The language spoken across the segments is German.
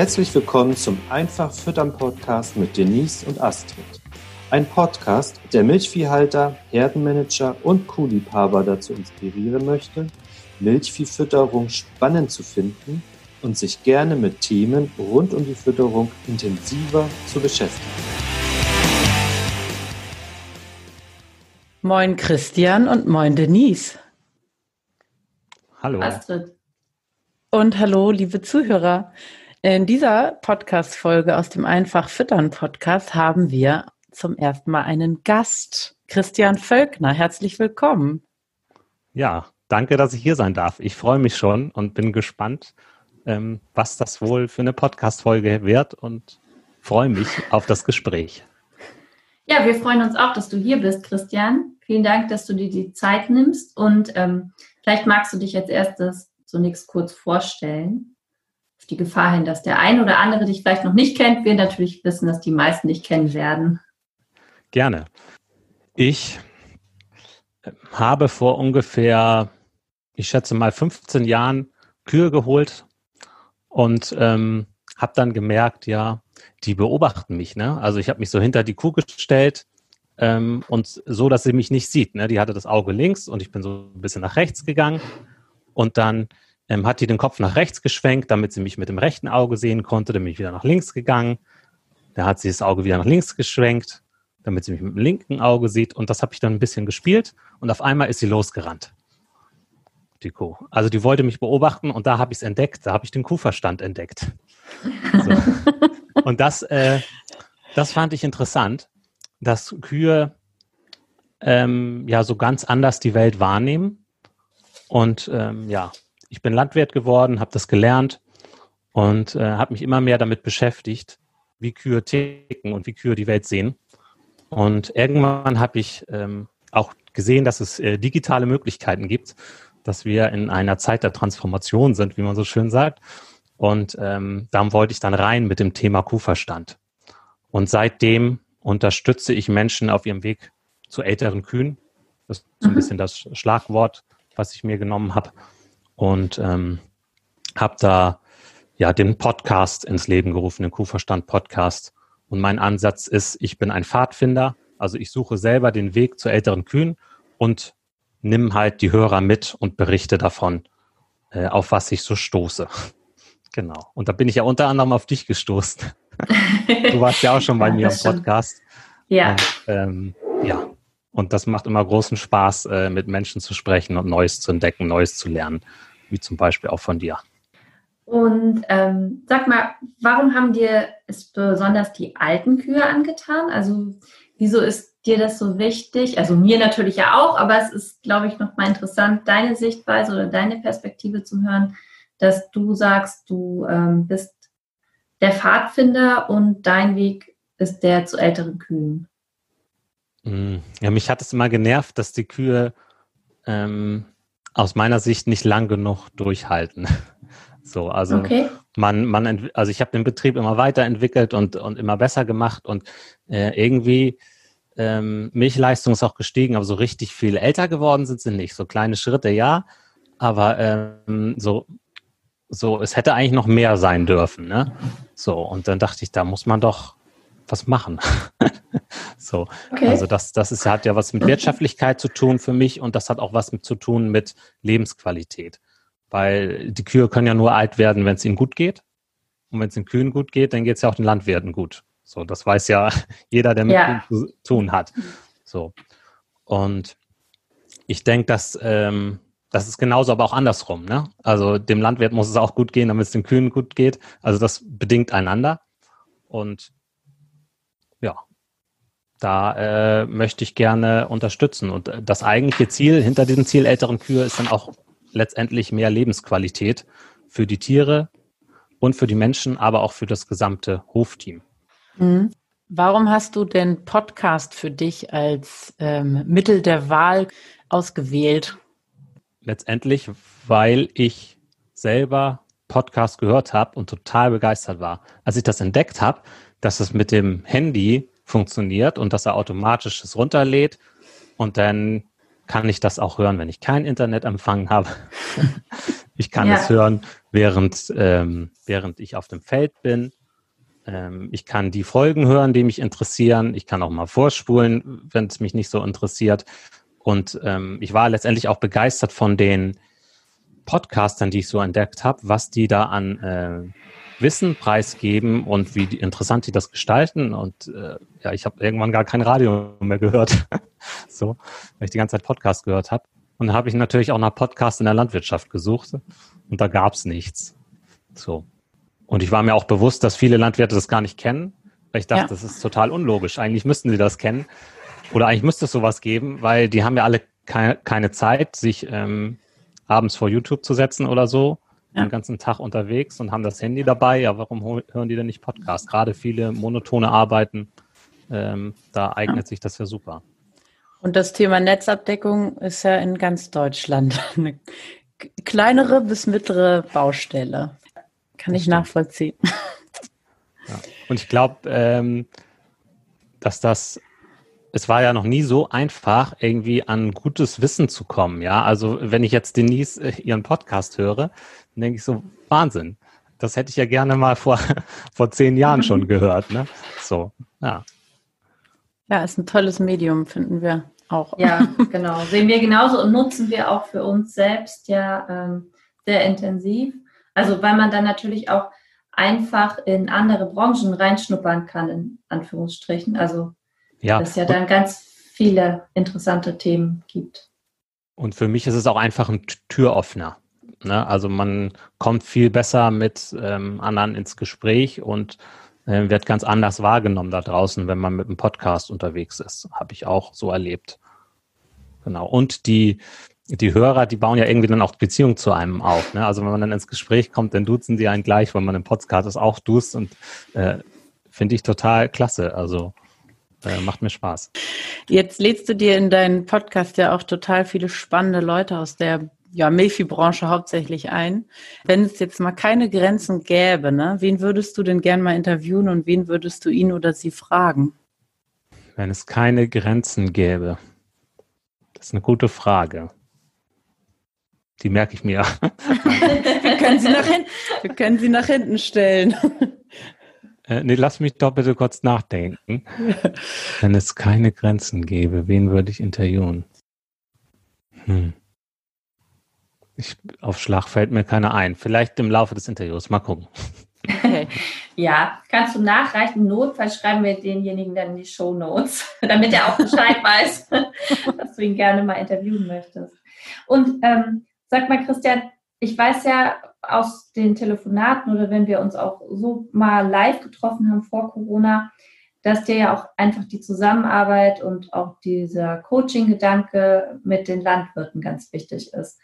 Herzlich willkommen zum Einfach Füttern Podcast mit Denise und Astrid. Ein Podcast, der Milchviehhalter, Herdenmanager und Kuhliebhaber dazu inspirieren möchte, Milchviehfütterung spannend zu finden und sich gerne mit Themen rund um die Fütterung intensiver zu beschäftigen. Moin Christian und moin Denise. Hallo. Astrid. Und hallo, liebe Zuhörer. In dieser Podcast-Folge aus dem Einfach Füttern Podcast haben wir zum ersten Mal einen Gast, Christian Völkner. Herzlich willkommen. Ja, danke, dass ich hier sein darf. Ich freue mich schon und bin gespannt, ähm, was das wohl für eine Podcast-Folge wird und freue mich auf das Gespräch. Ja, wir freuen uns auch, dass du hier bist, Christian. Vielen Dank, dass du dir die Zeit nimmst und ähm, vielleicht magst du dich als erstes zunächst kurz vorstellen. Auf die Gefahr hin, dass der ein oder andere dich vielleicht noch nicht kennt. Wir natürlich wissen, dass die meisten dich kennen werden. Gerne. Ich habe vor ungefähr, ich schätze mal 15 Jahren Kühe geholt und ähm, habe dann gemerkt, ja, die beobachten mich. Ne? Also ich habe mich so hinter die Kuh gestellt ähm, und so, dass sie mich nicht sieht. Ne? Die hatte das Auge links und ich bin so ein bisschen nach rechts gegangen und dann ähm, hat die den Kopf nach rechts geschwenkt, damit sie mich mit dem rechten Auge sehen konnte. Dann bin ich wieder nach links gegangen. Da hat sie das Auge wieder nach links geschwenkt, damit sie mich mit dem linken Auge sieht. Und das habe ich dann ein bisschen gespielt und auf einmal ist sie losgerannt die Kuh. Also die wollte mich beobachten und da habe ich es entdeckt, da habe ich den Kuhverstand entdeckt. So. und das, äh, das fand ich interessant, dass Kühe ähm, ja so ganz anders die Welt wahrnehmen. Und ähm, ja, ich bin Landwirt geworden, habe das gelernt und äh, habe mich immer mehr damit beschäftigt, wie Kühe ticken und wie Kühe die Welt sehen. Und irgendwann habe ich ähm, auch gesehen, dass es äh, digitale Möglichkeiten gibt, dass wir in einer Zeit der Transformation sind, wie man so schön sagt. Und ähm, da wollte ich dann rein mit dem Thema Kuhverstand. Und seitdem unterstütze ich Menschen auf ihrem Weg zu älteren Kühen. Das ist so ein mhm. bisschen das Schlagwort, was ich mir genommen habe. Und ähm, habe da ja den Podcast ins Leben gerufen, den Kuhverstand Podcast. Und mein Ansatz ist, ich bin ein Pfadfinder. Also ich suche selber den Weg zu älteren Kühen und nimm halt die Hörer mit und berichte davon, äh, auf was ich so stoße. Genau. Und da bin ich ja unter anderem auf dich gestoßen. du warst ja auch schon bei ja, mir im Podcast. Ja. Und, ähm, ja. Und das macht immer großen Spaß, äh, mit Menschen zu sprechen und Neues zu entdecken, Neues zu lernen, wie zum Beispiel auch von dir. Und ähm, sag mal, warum haben dir es besonders die alten Kühe angetan? Also wieso ist dir das so wichtig? Also mir natürlich ja auch, aber es ist, glaube ich, noch mal interessant, deine Sichtweise oder deine Perspektive zu hören, dass du sagst, du ähm, bist der Pfadfinder und dein Weg ist der zu älteren Kühen. Mm, ja, mich hat es immer genervt, dass die Kühe ähm, aus meiner Sicht nicht lang genug durchhalten. So, also okay. man, man, also ich habe den Betrieb immer weiterentwickelt und, und immer besser gemacht und äh, irgendwie ähm, Milchleistung ist auch gestiegen, aber so richtig viel älter geworden sind sie nicht. So kleine Schritte, ja, aber ähm, so, so, es hätte eigentlich noch mehr sein dürfen. Ne? So, und dann dachte ich, da muss man doch was machen. so, okay. also das, das ist, hat ja was mit Wirtschaftlichkeit zu tun für mich und das hat auch was mit, zu tun mit Lebensqualität. Weil die Kühe können ja nur alt werden, wenn es ihnen gut geht. Und wenn es den Kühen gut geht, dann geht es ja auch den Landwirten gut. So, das weiß ja jeder, der mit ja. zu tun hat. So. Und ich denke, dass ähm, das ist genauso, aber auch andersrum. Ne? Also dem Landwirt muss es auch gut gehen, damit es den Kühen gut geht. Also das bedingt einander. Und da äh, möchte ich gerne unterstützen. Und das eigentliche Ziel hinter diesem Ziel älteren Kühe ist dann auch letztendlich mehr Lebensqualität für die Tiere und für die Menschen, aber auch für das gesamte Hofteam. Mhm. Warum hast du den Podcast für dich als ähm, Mittel der Wahl ausgewählt? Letztendlich, weil ich selber Podcast gehört habe und total begeistert war. Als ich das entdeckt habe, dass es mit dem Handy funktioniert und dass er automatisch es runterlädt und dann kann ich das auch hören, wenn ich kein Internetempfang habe. ich kann ja. es hören, während, ähm, während ich auf dem Feld bin. Ähm, ich kann die Folgen hören, die mich interessieren. Ich kann auch mal vorspulen, wenn es mich nicht so interessiert. Und ähm, ich war letztendlich auch begeistert von den Podcastern, die ich so entdeckt habe, was die da an äh, Wissen preisgeben und wie die, interessant die das gestalten. Und äh, ja, ich habe irgendwann gar kein Radio mehr gehört, so, weil ich die ganze Zeit Podcast gehört habe. Und da habe ich natürlich auch nach Podcast in der Landwirtschaft gesucht und da gab es nichts. So. Und ich war mir auch bewusst, dass viele Landwirte das gar nicht kennen, weil ich dachte, ja. das ist total unlogisch. Eigentlich müssten sie das kennen. Oder eigentlich müsste es sowas geben, weil die haben ja alle keine, keine Zeit, sich ähm, abends vor YouTube zu setzen oder so ja. den ganzen Tag unterwegs und haben das Handy dabei. Ja, warum hören die denn nicht Podcast? Gerade viele monotone Arbeiten, ähm, da eignet ja. sich das ja super. Und das Thema Netzabdeckung ist ja in ganz Deutschland eine kleinere bis mittlere Baustelle. Kann ich nachvollziehen. Ja. Und ich glaube, ähm, dass das es war ja noch nie so einfach, irgendwie an gutes Wissen zu kommen. Ja, also wenn ich jetzt Denise äh, ihren Podcast höre, dann denke ich so, Wahnsinn. Das hätte ich ja gerne mal vor, vor zehn Jahren schon gehört. Ne? So, ja. Ja, ist ein tolles Medium, finden wir auch. Ja, genau. Sehen wir genauso und nutzen wir auch für uns selbst ja ähm, sehr intensiv. Also weil man dann natürlich auch einfach in andere Branchen reinschnuppern kann, in Anführungsstrichen. Also ja. dass es ja dann ganz viele interessante Themen gibt. Und für mich ist es auch einfach ein Türöffner. Ne? Also man kommt viel besser mit ähm, anderen ins Gespräch und äh, wird ganz anders wahrgenommen da draußen, wenn man mit einem Podcast unterwegs ist. Habe ich auch so erlebt. Genau. Und die, die Hörer, die bauen ja irgendwie dann auch Beziehung zu einem auf. Ne? Also wenn man dann ins Gespräch kommt, dann duzen die einen gleich, wenn man im Podcast auch duzt und äh, finde ich total klasse. Also äh, macht mir Spaß. Jetzt lädst du dir in deinen Podcast ja auch total viele spannende Leute aus der ja, Milfi-Branche hauptsächlich ein. Wenn es jetzt mal keine Grenzen gäbe, ne, wen würdest du denn gern mal interviewen und wen würdest du ihn oder sie fragen? Wenn es keine Grenzen gäbe. Das ist eine gute Frage. Die merke ich mir. wir, können sie nach hinten, wir können sie nach hinten stellen. Äh, nee, lass mich doch bitte kurz nachdenken. Wenn es keine Grenzen gäbe, wen würde ich interviewen? Hm. Ich, auf Schlag fällt mir keiner ein. Vielleicht im Laufe des Interviews. Mal gucken. ja, kannst du nachreichen. Notfalls schreiben wir denjenigen dann in die Show Notes, damit er auch Bescheid weiß, dass du ihn gerne mal interviewen möchtest. Und ähm, sag mal, Christian, ich weiß ja aus den Telefonaten oder wenn wir uns auch so mal live getroffen haben vor Corona, dass dir ja auch einfach die Zusammenarbeit und auch dieser Coaching-Gedanke mit den Landwirten ganz wichtig ist.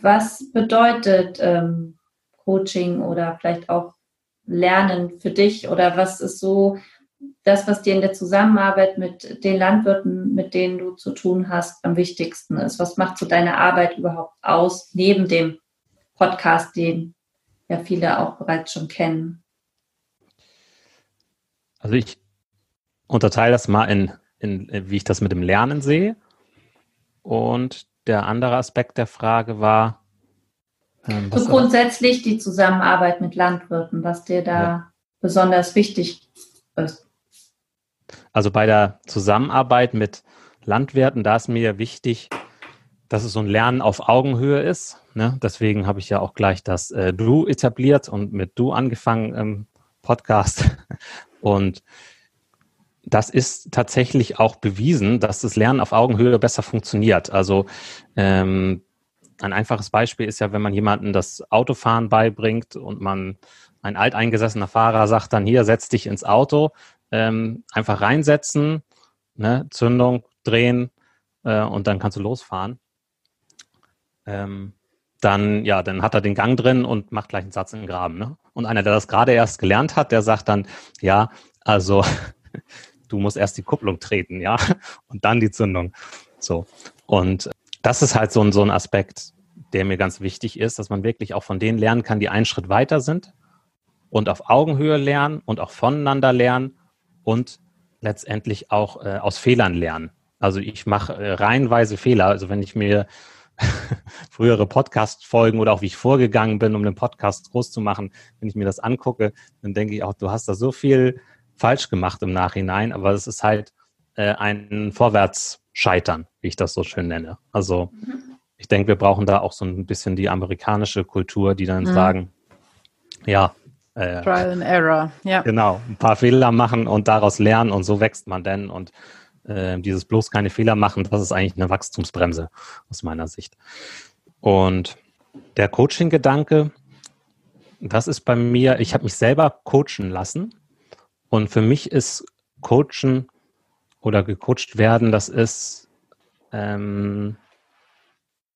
Was bedeutet ähm, Coaching oder vielleicht auch Lernen für dich oder was ist so das, was dir in der Zusammenarbeit mit den Landwirten, mit denen du zu tun hast, am wichtigsten ist? Was macht so deine Arbeit überhaupt aus, neben dem Podcast, den ja viele auch bereits schon kennen? Also ich unterteile das mal in, in, wie ich das mit dem Lernen sehe. Und der andere Aspekt der Frage war. Ähm, so grundsätzlich die Zusammenarbeit mit Landwirten, was dir da ja. besonders wichtig ist. Also bei der Zusammenarbeit mit Landwirten, da ist mir wichtig, dass es so ein Lernen auf Augenhöhe ist. Ne? Deswegen habe ich ja auch gleich das äh, Du etabliert und mit Du angefangen im Podcast. Und das ist tatsächlich auch bewiesen, dass das Lernen auf Augenhöhe besser funktioniert. Also ähm, ein einfaches Beispiel ist ja, wenn man jemandem das Autofahren beibringt und man ein alteingesessener Fahrer sagt dann hier, setz dich ins Auto, ähm, einfach reinsetzen, ne, Zündung, drehen äh, und dann kannst du losfahren ähm, dann, ja, dann hat er den Gang drin und macht gleich einen Satz in den Graben. Ne? Und einer, der das gerade erst gelernt hat, der sagt dann, ja, also du musst erst die Kupplung treten, ja, und dann die Zündung. So. Und das ist halt so ein, so ein Aspekt, der mir ganz wichtig ist, dass man wirklich auch von denen lernen kann, die einen Schritt weiter sind und auf Augenhöhe lernen und auch voneinander lernen und letztendlich auch äh, aus Fehlern lernen. Also ich mache äh, reihenweise Fehler. Also wenn ich mir frühere Podcast-Folgen oder auch wie ich vorgegangen bin, um den Podcast groß zu machen, wenn ich mir das angucke, dann denke ich auch, du hast da so viel falsch gemacht im Nachhinein, aber es ist halt äh, ein Vorwärtsscheitern, wie ich das so schön nenne. Also mhm. ich denke, wir brauchen da auch so ein bisschen die amerikanische Kultur, die dann mhm. sagen, ja, äh, Trial and Error, ja. Genau, ein paar Fehler machen und daraus lernen und so wächst man denn und äh, dieses bloß keine Fehler machen, das ist eigentlich eine Wachstumsbremse aus meiner Sicht. Und der Coaching-Gedanke, das ist bei mir, ich habe mich selber coachen lassen und für mich ist Coachen oder gecoacht werden, das ist ähm,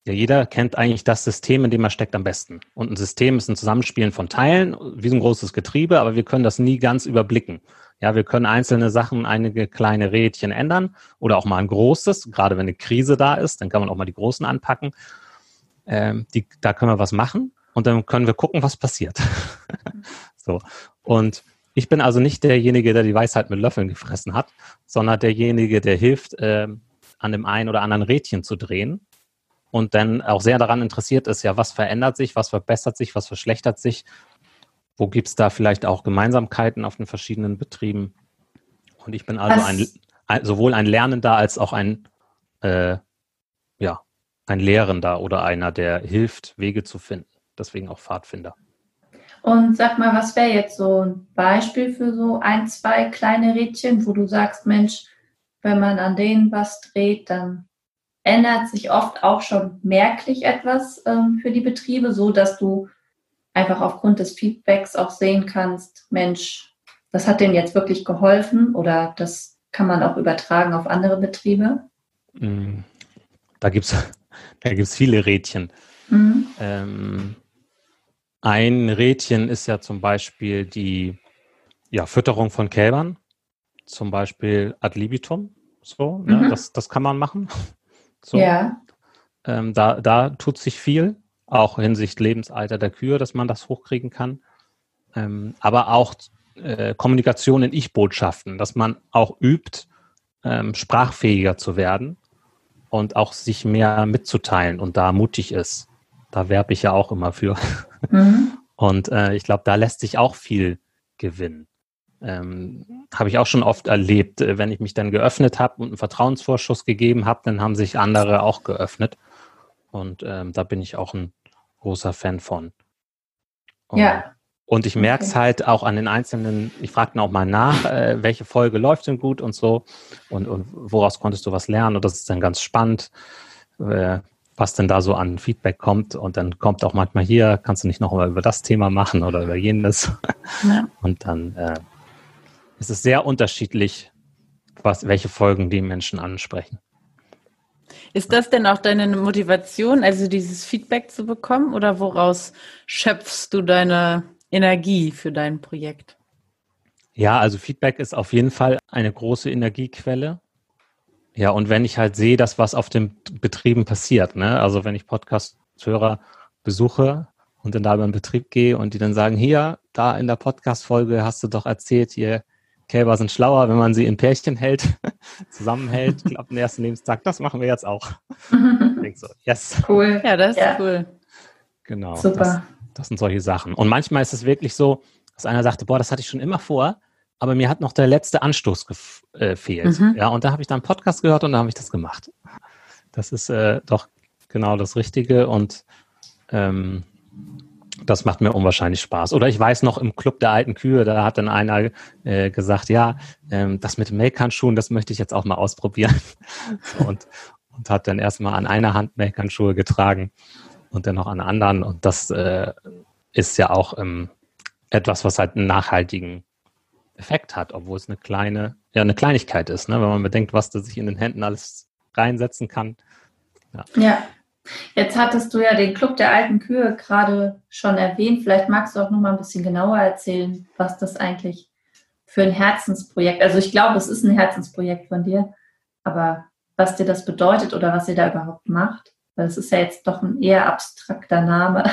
ja, jeder kennt eigentlich das System, in dem er steckt, am besten. Und ein System ist ein Zusammenspielen von Teilen, wie so ein großes Getriebe, aber wir können das nie ganz überblicken. Ja, wir können einzelne Sachen, einige kleine Rädchen ändern oder auch mal ein großes, gerade wenn eine Krise da ist, dann kann man auch mal die großen anpacken. Ähm, die, da können wir was machen und dann können wir gucken, was passiert. so. Und ich bin also nicht derjenige, der die Weisheit mit Löffeln gefressen hat, sondern derjenige, der hilft, äh, an dem einen oder anderen Rädchen zu drehen und dann auch sehr daran interessiert ist, ja, was verändert sich, was verbessert sich, was verschlechtert sich, wo gibt es da vielleicht auch Gemeinsamkeiten auf den verschiedenen Betrieben. Und ich bin also ein, ein, sowohl ein Lernender als auch ein, äh, ja, ein Lehrender oder einer, der hilft, Wege zu finden. Deswegen auch Pfadfinder. Und sag mal, was wäre jetzt so ein Beispiel für so ein, zwei kleine Rädchen, wo du sagst, Mensch, wenn man an denen was dreht, dann ändert sich oft auch schon merklich etwas ähm, für die Betriebe, so dass du einfach aufgrund des Feedbacks auch sehen kannst, Mensch, das hat denen jetzt wirklich geholfen oder das kann man auch übertragen auf andere Betriebe? Mm, da gibt es da gibt's viele Rädchen. Mhm. Ähm, ein Rädchen ist ja zum Beispiel die ja, Fütterung von Kälbern, zum Beispiel ad libitum. So, ne? mhm. das, das kann man machen. So. Ja. Ähm, da, da tut sich viel, auch hinsichtlich Lebensalter der Kühe, dass man das hochkriegen kann. Ähm, aber auch äh, Kommunikation in Ich-Botschaften, dass man auch übt, ähm, sprachfähiger zu werden und auch sich mehr mitzuteilen und da mutig ist. Da werbe ich ja auch immer für. Mhm. Und äh, ich glaube, da lässt sich auch viel gewinnen. Ähm, habe ich auch schon oft erlebt, äh, wenn ich mich dann geöffnet habe und einen Vertrauensvorschuss gegeben habe, dann haben sich andere auch geöffnet. Und ähm, da bin ich auch ein großer Fan von. Und, ja. Und ich merke es okay. halt auch an den einzelnen, ich frage dann auch mal nach, äh, welche Folge läuft denn gut und so und, und woraus konntest du was lernen und das ist dann ganz spannend, äh, was denn da so an Feedback kommt und dann kommt auch manchmal hier, kannst du nicht noch mal über das Thema machen oder über jenes ja. und dann äh, es ist sehr unterschiedlich, was, welche Folgen die Menschen ansprechen. Ist das denn auch deine Motivation, also dieses Feedback zu bekommen oder woraus schöpfst du deine Energie für dein Projekt? Ja, also Feedback ist auf jeden Fall eine große Energiequelle. Ja, und wenn ich halt sehe, dass was auf den Betrieben passiert, ne? also wenn ich Podcast-Hörer besuche und dann da über den Betrieb gehe und die dann sagen, hier, da in der Podcast-Folge hast du doch erzählt, ihr Kälber sind schlauer, wenn man sie in Pärchen hält, zusammenhält, ab dem ersten Lebenstag. Das machen wir jetzt auch. Denk so, yes. Cool. Ja, das ist ja. cool. Genau. Super. Das, das, sind solche Sachen. Und manchmal ist es wirklich so, dass einer sagte, boah, das hatte ich schon immer vor, aber mir hat noch der letzte Anstoß gefehlt. Äh, mhm. Ja, und da habe ich dann einen Podcast gehört und da habe ich das gemacht. Das ist äh, doch genau das Richtige und ähm, das macht mir unwahrscheinlich Spaß. Oder ich weiß noch im Club der alten Kühe, da hat dann einer äh, gesagt, ja, ähm, das mit Melkhandschuhen, das möchte ich jetzt auch mal ausprobieren. und, und hat dann erstmal an einer Hand Melkhandschuhe getragen und dann noch an der anderen. Und das äh, ist ja auch ähm, etwas, was halt einen nachhaltigen Effekt hat, obwohl es eine kleine, ja, eine Kleinigkeit ist, ne? wenn man bedenkt, was da sich in den Händen alles reinsetzen kann. Ja. ja. Jetzt hattest du ja den Club der alten Kühe gerade schon erwähnt. Vielleicht magst du auch noch mal ein bisschen genauer erzählen, was das eigentlich für ein Herzensprojekt, also ich glaube, es ist ein Herzensprojekt von dir, aber was dir das bedeutet oder was ihr da überhaupt macht, weil es ist ja jetzt doch ein eher abstrakter Name.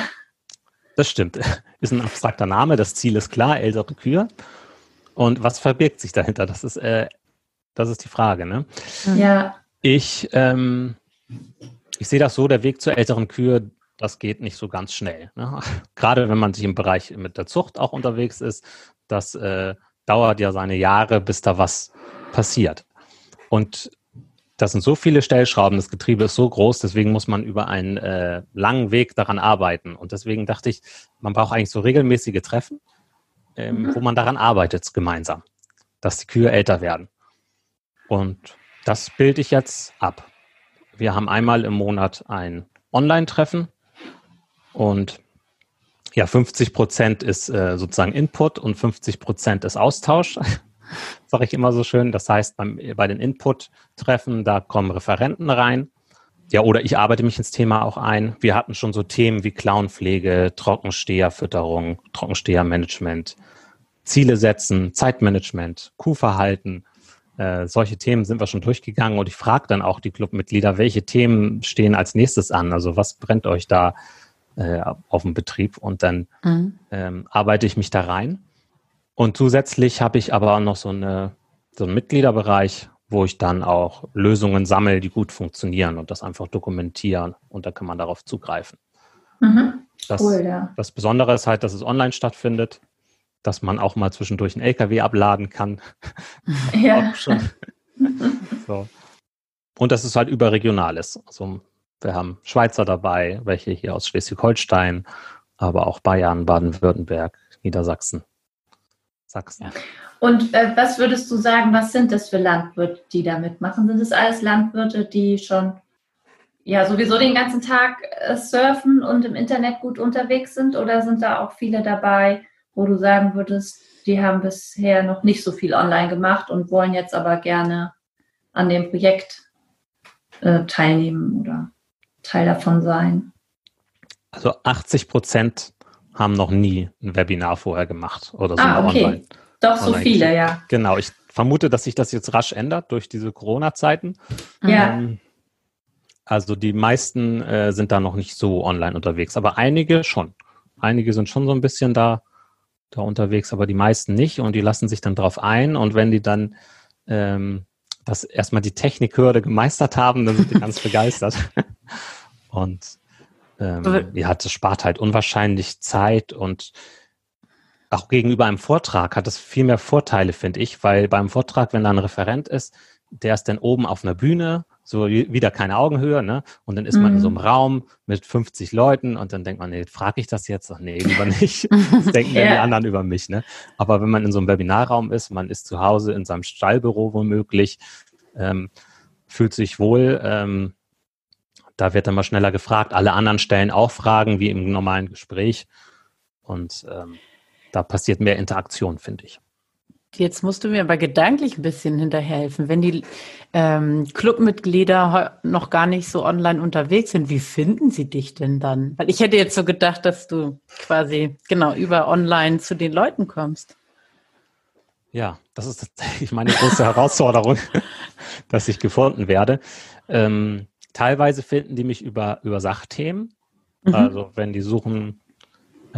Das stimmt, ist ein abstrakter Name. Das Ziel ist klar, ältere Kühe. Und was verbirgt sich dahinter? Das ist, äh, das ist die Frage, ne? Ja. Ich, ähm, ich sehe das so, der Weg zur älteren Kühe, das geht nicht so ganz schnell. Ne? Gerade wenn man sich im Bereich mit der Zucht auch unterwegs ist, das äh, dauert ja seine Jahre, bis da was passiert. Und das sind so viele Stellschrauben, das Getriebe ist so groß, deswegen muss man über einen äh, langen Weg daran arbeiten. Und deswegen dachte ich, man braucht eigentlich so regelmäßige Treffen, ähm, mhm. wo man daran arbeitet gemeinsam, dass die Kühe älter werden. Und das bilde ich jetzt ab. Wir haben einmal im Monat ein Online-Treffen und ja, 50 Prozent ist äh, sozusagen Input und 50 Prozent ist Austausch, sage ich immer so schön. Das heißt, beim, bei den Input-Treffen, da kommen Referenten rein. Ja, oder ich arbeite mich ins Thema auch ein. Wir hatten schon so Themen wie Clownpflege, Trockensteherfütterung, Trockenstehermanagement, Ziele setzen, Zeitmanagement, Kuhverhalten. Äh, solche Themen sind wir schon durchgegangen und ich frage dann auch die Clubmitglieder, welche Themen stehen als nächstes an? Also was brennt euch da äh, auf dem Betrieb? Und dann mhm. ähm, arbeite ich mich da rein. Und zusätzlich habe ich aber auch noch so, eine, so einen Mitgliederbereich, wo ich dann auch Lösungen sammle, die gut funktionieren und das einfach dokumentieren und da kann man darauf zugreifen. Mhm. Das, cool, ja. das Besondere ist halt, dass es online stattfindet dass man auch mal zwischendurch einen LKW abladen kann. Ja. so. Und dass es halt überregional ist. Also wir haben Schweizer dabei, welche hier aus Schleswig-Holstein, aber auch Bayern, Baden-Württemberg, Niedersachsen, Sachsen. Ja. Und äh, was würdest du sagen, was sind das für Landwirte, die da mitmachen? Sind das alles Landwirte, die schon ja sowieso den ganzen Tag äh, surfen und im Internet gut unterwegs sind? Oder sind da auch viele dabei, wo du sagen würdest, die haben bisher noch nicht so viel online gemacht und wollen jetzt aber gerne an dem Projekt äh, teilnehmen oder Teil davon sein? Also 80 Prozent haben noch nie ein Webinar vorher gemacht oder so ah, okay. online. Doch so viele, ja. Genau, ich vermute, dass sich das jetzt rasch ändert durch diese Corona-Zeiten. Ja. Ähm, also die meisten äh, sind da noch nicht so online unterwegs, aber einige schon. Einige sind schon so ein bisschen da da unterwegs, aber die meisten nicht und die lassen sich dann drauf ein und wenn die dann ähm, das erstmal die Technikhürde gemeistert haben, dann sind die ganz begeistert. Und ähm, ja, das spart halt unwahrscheinlich Zeit und auch gegenüber einem Vortrag hat es viel mehr Vorteile, finde ich, weil beim Vortrag, wenn da ein Referent ist, der ist dann oben auf einer Bühne so wieder keine Augenhöhe, ne? Und dann ist man in so einem mhm. Raum mit 50 Leuten und dann denkt man, nee, frage ich das jetzt? Ach, nee, lieber nicht. Das denken ja. die anderen über mich, ne? Aber wenn man in so einem Webinarraum ist, man ist zu Hause in seinem Stallbüro womöglich, ähm, fühlt sich wohl, ähm, da wird dann mal schneller gefragt. Alle anderen stellen auch Fragen wie im normalen Gespräch und ähm, da passiert mehr Interaktion, finde ich. Jetzt musst du mir aber gedanklich ein bisschen hinterhelfen. Wenn die ähm, Clubmitglieder noch gar nicht so online unterwegs sind, wie finden sie dich denn dann? Weil ich hätte jetzt so gedacht, dass du quasi genau über online zu den Leuten kommst. Ja, das ist tatsächlich meine große Herausforderung, dass ich gefunden werde. Ähm, teilweise finden die mich über, über Sachthemen. Mhm. Also wenn die suchen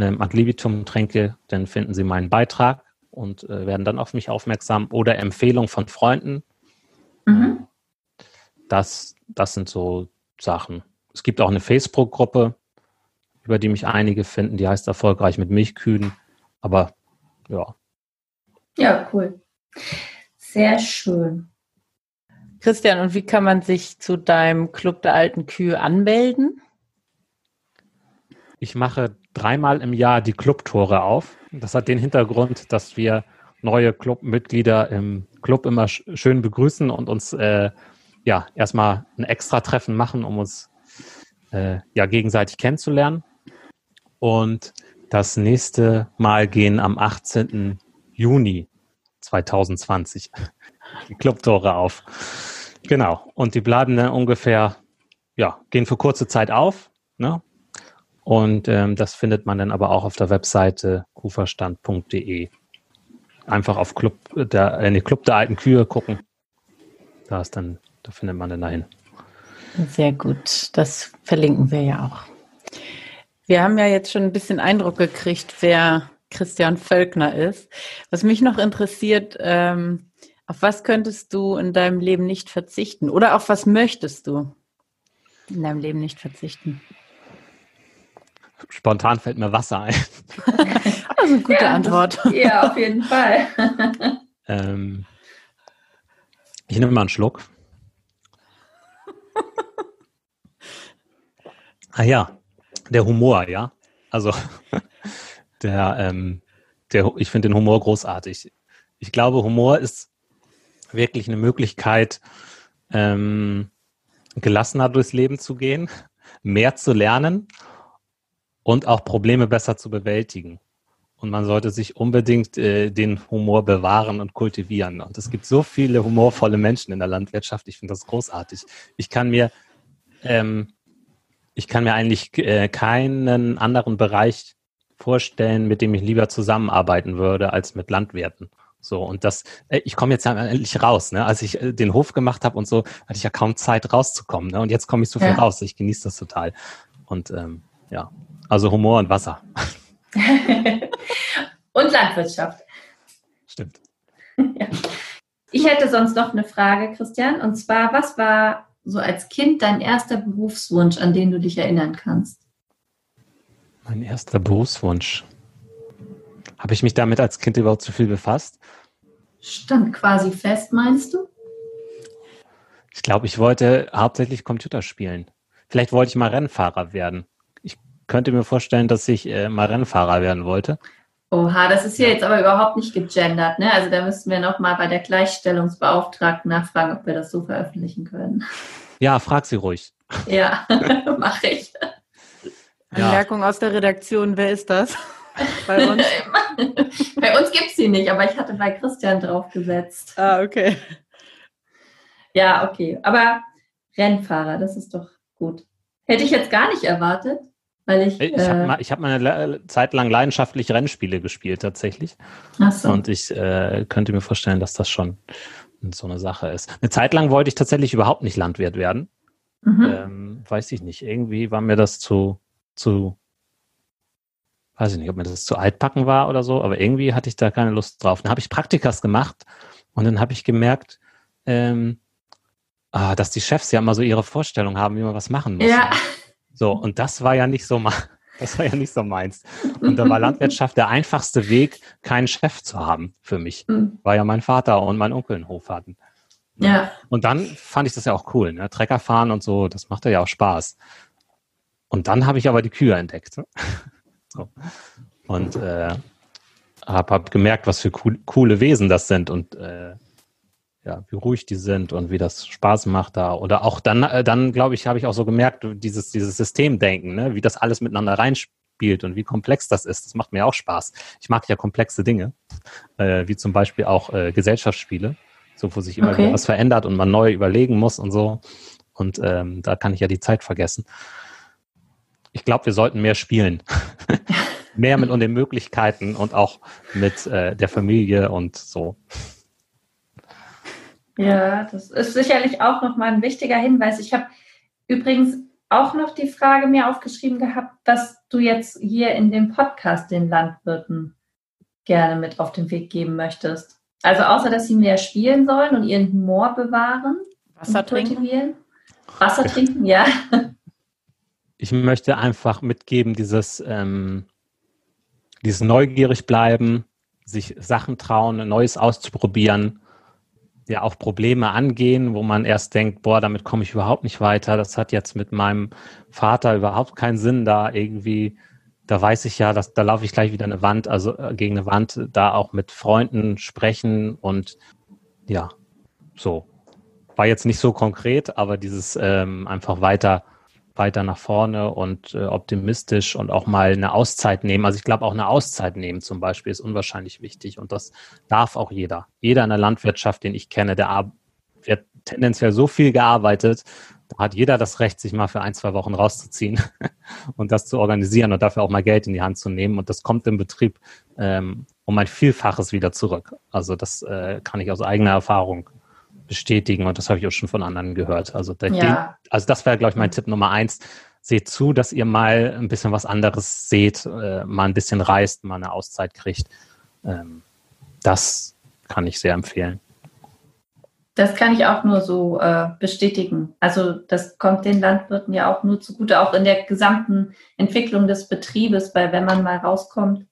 ähm, Ad libitum Tränke, dann finden sie meinen Beitrag und äh, werden dann auf mich aufmerksam oder Empfehlung von Freunden. Mhm. Das, das sind so Sachen. Es gibt auch eine Facebook-Gruppe, über die mich einige finden, die heißt erfolgreich mit Milchkühen. Aber ja. Ja, cool. Sehr schön. Christian, und wie kann man sich zu deinem Club der alten Kühe anmelden? Ich mache dreimal im Jahr die Clubtore auf. Das hat den Hintergrund, dass wir neue Clubmitglieder im Club immer schön begrüßen und uns äh, ja erstmal ein extra Treffen machen, um uns äh, ja gegenseitig kennenzulernen. Und das nächste Mal gehen am 18. Juni 2020 die Clubtore auf. Genau. Und die bleiben dann ungefähr, ja, gehen für kurze Zeit auf. Ne? Und ähm, das findet man dann aber auch auf der Webseite kuferstand.de. Einfach auf Club der, in die Club der alten Kühe gucken. Da ist dann, da findet man dann dahin. Sehr gut. Das verlinken wir ja auch. Wir haben ja jetzt schon ein bisschen Eindruck gekriegt, wer Christian Völkner ist. Was mich noch interessiert, ähm, Auf was könntest du in deinem Leben nicht verzichten? Oder auf was möchtest du in deinem Leben nicht verzichten? Spontan fällt mir Wasser ein. Also gute Ja, Antwort. Ja, auf jeden Fall. Ähm, ich nehme mal einen Schluck. Ah ja, der Humor, ja. Also der, ähm, der, ich finde den Humor großartig. Ich glaube, Humor ist wirklich eine Möglichkeit, ähm, gelassener durchs Leben zu gehen, mehr zu lernen und auch Probleme besser zu bewältigen. Und man sollte sich unbedingt äh, den Humor bewahren und kultivieren. Und es gibt so viele humorvolle Menschen in der Landwirtschaft. Ich finde das großartig. Ich kann mir, ähm, ich kann mir eigentlich äh, keinen anderen Bereich vorstellen, mit dem ich lieber zusammenarbeiten würde, als mit Landwirten. So, und das, äh, ich komme jetzt ja endlich raus, ne? Als ich äh, den Hof gemacht habe und so, hatte ich ja kaum Zeit rauszukommen. Ne? Und jetzt komme ich so viel Ja. raus. Ich genieße das total. Und ähm, ja, also Humor und Wasser. Und Landwirtschaft. Stimmt. Ich hätte sonst noch eine Frage, Christian. Und zwar, was war so als Kind dein erster Berufswunsch, an den du dich erinnern kannst? Mein erster Berufswunsch. Habe ich mich damit als Kind überhaupt zu viel befasst? Stand quasi fest, meinst du? Ich glaube, ich wollte hauptsächlich Computer spielen. Vielleicht wollte ich mal Rennfahrer werden. Ich könnte mir vorstellen, dass ich äh, mal Rennfahrer werden wollte. Oha, das ist hier jetzt aber überhaupt nicht gegendert, ne? Also da müssten wir nochmal bei der Gleichstellungsbeauftragten nachfragen, ob wir das so veröffentlichen können. Ja, frag sie ruhig. Ja, mache ich. Ja. Anmerkung aus der Redaktion, wer ist das? Bei uns? bei uns gibt es sie nicht, aber ich hatte bei Christian draufgesetzt. ah, okay. Ja, okay. Aber Rennfahrer, das ist doch gut. Hätte ich jetzt gar nicht erwartet, weil ich. Ich äh, habe mal, ich hab mal eine Le- Zeit lang leidenschaftlich Rennspiele gespielt, tatsächlich. ach so. Und ich äh, könnte mir vorstellen, dass das schon so eine Sache ist. Eine Zeit lang wollte ich tatsächlich überhaupt nicht Landwirt werden. Mhm. Ähm, weiß ich nicht. Irgendwie war mir das zu, zu, weiß ich nicht, ob mir das zu altbacken war oder so, aber irgendwie hatte ich da keine Lust drauf. Dann habe ich Praktikas gemacht und dann habe ich gemerkt, ähm, ah, dass die Chefs ja immer so ihre Vorstellung haben, wie man was machen muss. ja. So, und das war ja nicht so mal. Das war ja nicht so meins. Und da war Landwirtschaft der einfachste Weg, keinen Chef zu haben für mich, Hm, weil ja mein Vater und mein Onkel einen Hof hatten. ja. Und dann fand ich das ja auch cool, ne? Trecker fahren und so, das macht ja auch Spaß. Und dann habe ich aber die Kühe entdeckt. so. Und äh, habe hab gemerkt, was für cool, coole Wesen das sind und äh, ja, wie ruhig die sind und wie das Spaß macht da. Oder auch dann, äh, dann glaube ich, habe ich auch so gemerkt, dieses, dieses Systemdenken, ne? wie das alles miteinander reinspielt und wie komplex das ist. Das macht mir auch Spaß. Ich mag ja komplexe Dinge, äh, wie zum Beispiel auch äh, Gesellschaftsspiele, so wo sich immer Okay. wieder was verändert und man neu überlegen muss und so. Und ähm, da kann ich ja die Zeit vergessen. Ich glaube, wir sollten mehr spielen. mehr mit den Möglichkeiten und auch mit äh, der Familie und so. Ja, das ist sicherlich auch nochmal ein wichtiger Hinweis. Ich habe übrigens auch noch die Frage mir aufgeschrieben gehabt, was du jetzt hier in dem Podcast den Landwirten gerne mit auf den Weg geben möchtest. Also außer, dass sie mehr spielen sollen und ihren Humor bewahren. Wasser trinken? Wasser trinken, ja. ich möchte einfach mitgeben, dieses, ähm, dieses neugierig bleiben, sich Sachen trauen, Neues auszuprobieren, ja auch Probleme angehen, wo man erst denkt, boah, damit komme ich überhaupt nicht weiter. Das hat jetzt mit meinem Vater überhaupt keinen Sinn, da irgendwie, da weiß ich ja, dass da laufe ich gleich wieder eine Wand, also äh, gegen eine Wand, da auch mit Freunden sprechen und ja, so. War jetzt nicht so konkret, aber dieses ähm, einfach weiter weiter nach vorne und äh, optimistisch und auch mal eine Auszeit nehmen. Also ich glaube, auch eine Auszeit nehmen zum Beispiel ist unwahrscheinlich wichtig und das darf auch jeder. Jeder in der Landwirtschaft, den ich kenne, der wird tendenziell so viel gearbeitet, da hat jeder das Recht, sich mal für ein, zwei Wochen rauszuziehen und das zu organisieren und dafür auch mal Geld in die Hand zu nehmen. Und das kommt im Betrieb ähm, um ein Vielfaches wieder zurück. Also das äh, kann ich aus eigener Erfahrung bestätigen und das habe ich auch schon von anderen gehört. Also, Ja. also das wäre, glaube ich, mein Tipp Nummer eins. Seht zu, dass ihr mal ein bisschen was anderes seht, äh, mal ein bisschen reist, mal eine Auszeit kriegt. Ähm, das kann ich sehr empfehlen. Das kann ich auch nur so äh, bestätigen. Also das kommt den Landwirten ja auch nur zugute, auch in der gesamten Entwicklung des Betriebes, weil wenn man mal rauskommt,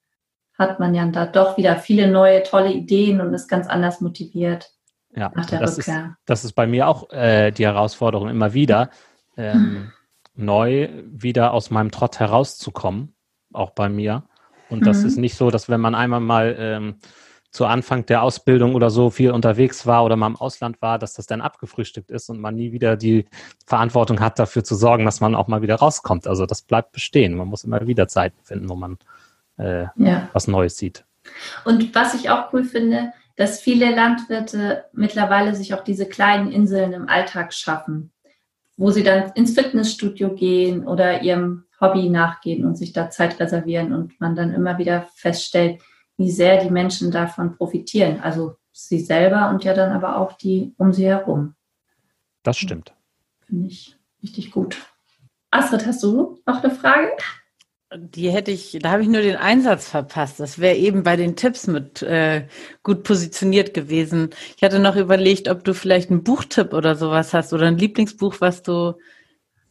hat man ja da doch wieder viele neue, tolle Ideen und ist ganz anders motiviert ja, das. Ist, das ist bei mir auch äh, die Herausforderung immer wieder, ähm, neu wieder aus meinem Trott herauszukommen, auch bei mir. Und das mhm. ist nicht so, dass wenn man einmal mal ähm, zu Anfang der Ausbildung oder so viel unterwegs war oder mal im Ausland war, dass das dann abgefrühstückt ist und man nie wieder die Verantwortung hat, dafür zu sorgen, dass man auch mal wieder rauskommt. Also das bleibt bestehen. Man muss immer wieder Zeiten finden, wo man äh, ja. was Neues sieht. Und was ich auch cool finde, dass viele Landwirte mittlerweile sich auch diese kleinen Inseln im Alltag schaffen, wo sie dann ins Fitnessstudio gehen oder ihrem Hobby nachgehen und sich da Zeit reservieren und man dann immer wieder feststellt, wie sehr die Menschen davon profitieren. Also sie selber und ja dann aber auch die um sie herum. Das stimmt. Finde ich richtig gut. Astrid, hast du noch eine Frage? Die hätte ich, da habe ich nur den Einsatz verpasst. Das wäre eben bei den Tipps mit äh, gut positioniert gewesen. Ich hatte noch überlegt, ob du vielleicht einen Buchtipp oder sowas hast oder ein Lieblingsbuch, was du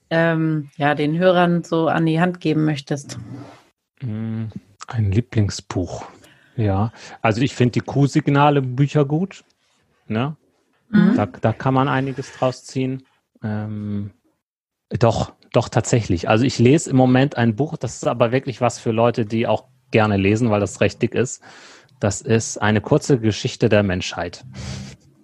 ähm, ja den Hörern so an die Hand geben möchtest. Mm, ein Lieblingsbuch. Ja, also ich finde die Q-Signale Bücher gut. Ne? Mhm. Da, da kann man einiges draus ziehen. Ähm, doch, doch tatsächlich. Also ich lese im Moment ein Buch, das ist aber wirklich was für Leute, die auch gerne lesen, weil das recht dick ist. Das ist eine kurze Geschichte der Menschheit.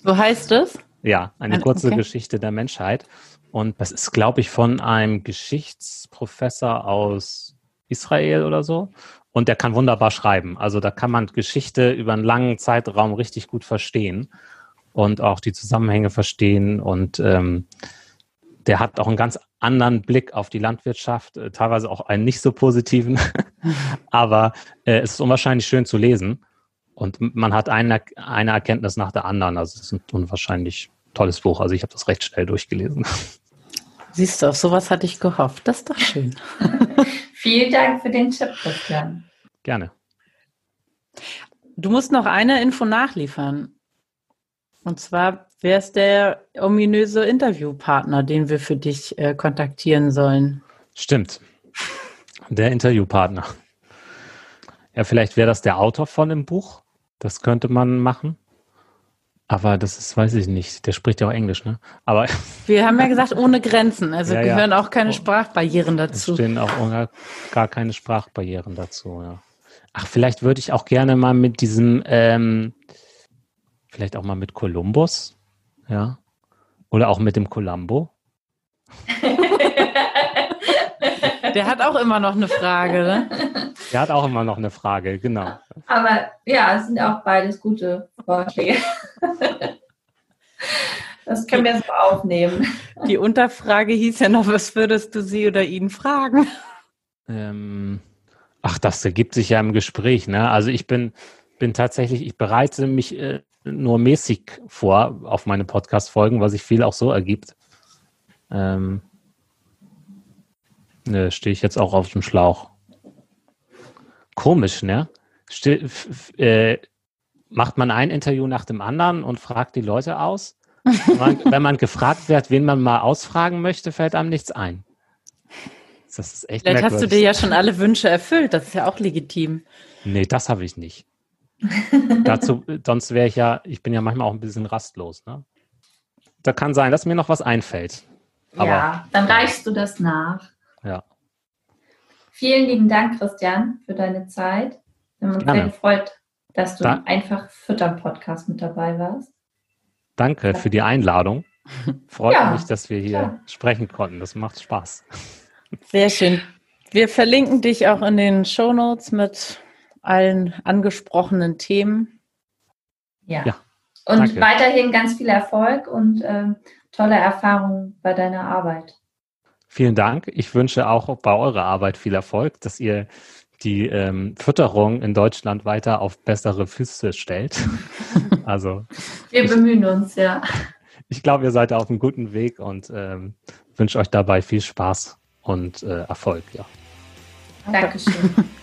So heißt es? Ja, eine kurze okay. Geschichte der Menschheit. Und das ist, glaube ich, von einem Geschichtsprofessor aus Israel oder so. Und der kann wunderbar schreiben. Also da kann man Geschichte über einen langen Zeitraum richtig gut verstehen und auch die Zusammenhänge verstehen. Und ähm, der hat auch einen ganz anderen Blick auf die Landwirtschaft, äh, teilweise auch einen nicht so positiven. Aber äh, es ist unwahrscheinlich schön zu lesen. Und man hat eine, eine Erkenntnis nach der anderen. Also es ist ein unwahrscheinlich tolles Buch. Also ich habe das recht schnell durchgelesen. Siehst du, auf sowas hatte ich gehofft. Das ist doch schön. Vielen Dank für den Tipp, Christian. Gerne. Du musst noch eine Info nachliefern. Und zwar, wer ist der ominöse Interviewpartner, den wir für dich äh, kontaktieren sollen? Stimmt. Der Interviewpartner. Ja, vielleicht wäre das der Autor von dem Buch. Das könnte man machen. Aber das ist, weiß ich nicht. Der spricht ja auch Englisch, ne? Aber wir haben ja gesagt, ohne Grenzen. Also ja, gehören ja. auch keine oh. Sprachbarrieren dazu. Es stehen auch gar keine Sprachbarrieren dazu, ja. Ach, vielleicht würde ich auch gerne mal mit diesem, ähm, vielleicht auch mal mit Columbus, ja. Oder auch mit dem Columbo. Der hat auch immer noch eine Frage, ne? Der hat auch immer noch eine Frage, genau. Aber ja, es sind auch beides gute Vorschläge. Das können wir so aufnehmen. Die Unterfrage hieß ja noch, was würdest du sie oder ihn fragen? Ähm, ach, das ergibt sich ja im Gespräch. Ne? Also ich bin, bin tatsächlich, ich bereite mich äh, nur mäßig vor auf meine Podcast-Folgen, was sich viel auch so ergibt. Ähm, ne, stehe ich jetzt auch auf dem Schlauch. Komisch, ne? Ste äh, macht man ein Interview nach dem anderen und fragt die Leute aus? Wenn man, wenn man gefragt wird, wen man mal ausfragen möchte, fällt einem nichts ein. Das ist echt Vielleicht hast du dir ja schon alle Wünsche erfüllt, das ist ja auch legitim. Nee, das habe ich nicht. Dazu, sonst wäre ich ja, ich bin ja manchmal auch ein bisschen rastlos. Ne? Da kann sein, dass mir noch was einfällt. Aber, ja, dann reichst du das nach. Ja. Vielen lieben Dank, Christian, für deine Zeit. Wir haben uns Gerne. sehr gefreut, dass du da im Einfach Füttern Podcast mit dabei warst. Danke ja. für die Einladung. Freut ja, mich, dass wir hier klar. sprechen konnten. Das macht Spaß. Sehr schön. Wir verlinken dich auch in den Show Notes mit allen angesprochenen Themen. Ja. ja und danke. weiterhin ganz viel Erfolg und äh, tolle Erfahrungen bei deiner Arbeit. Vielen Dank. Ich wünsche auch bei eurer Arbeit viel Erfolg, dass ihr die ähm, Fütterung in Deutschland weiter auf bessere Füße stellt. also wir bemühen uns, ja. Ich glaube, ihr seid auf einem guten Weg und ähm, wünsche euch dabei viel Spaß und äh, Erfolg. Ja. Dankeschön.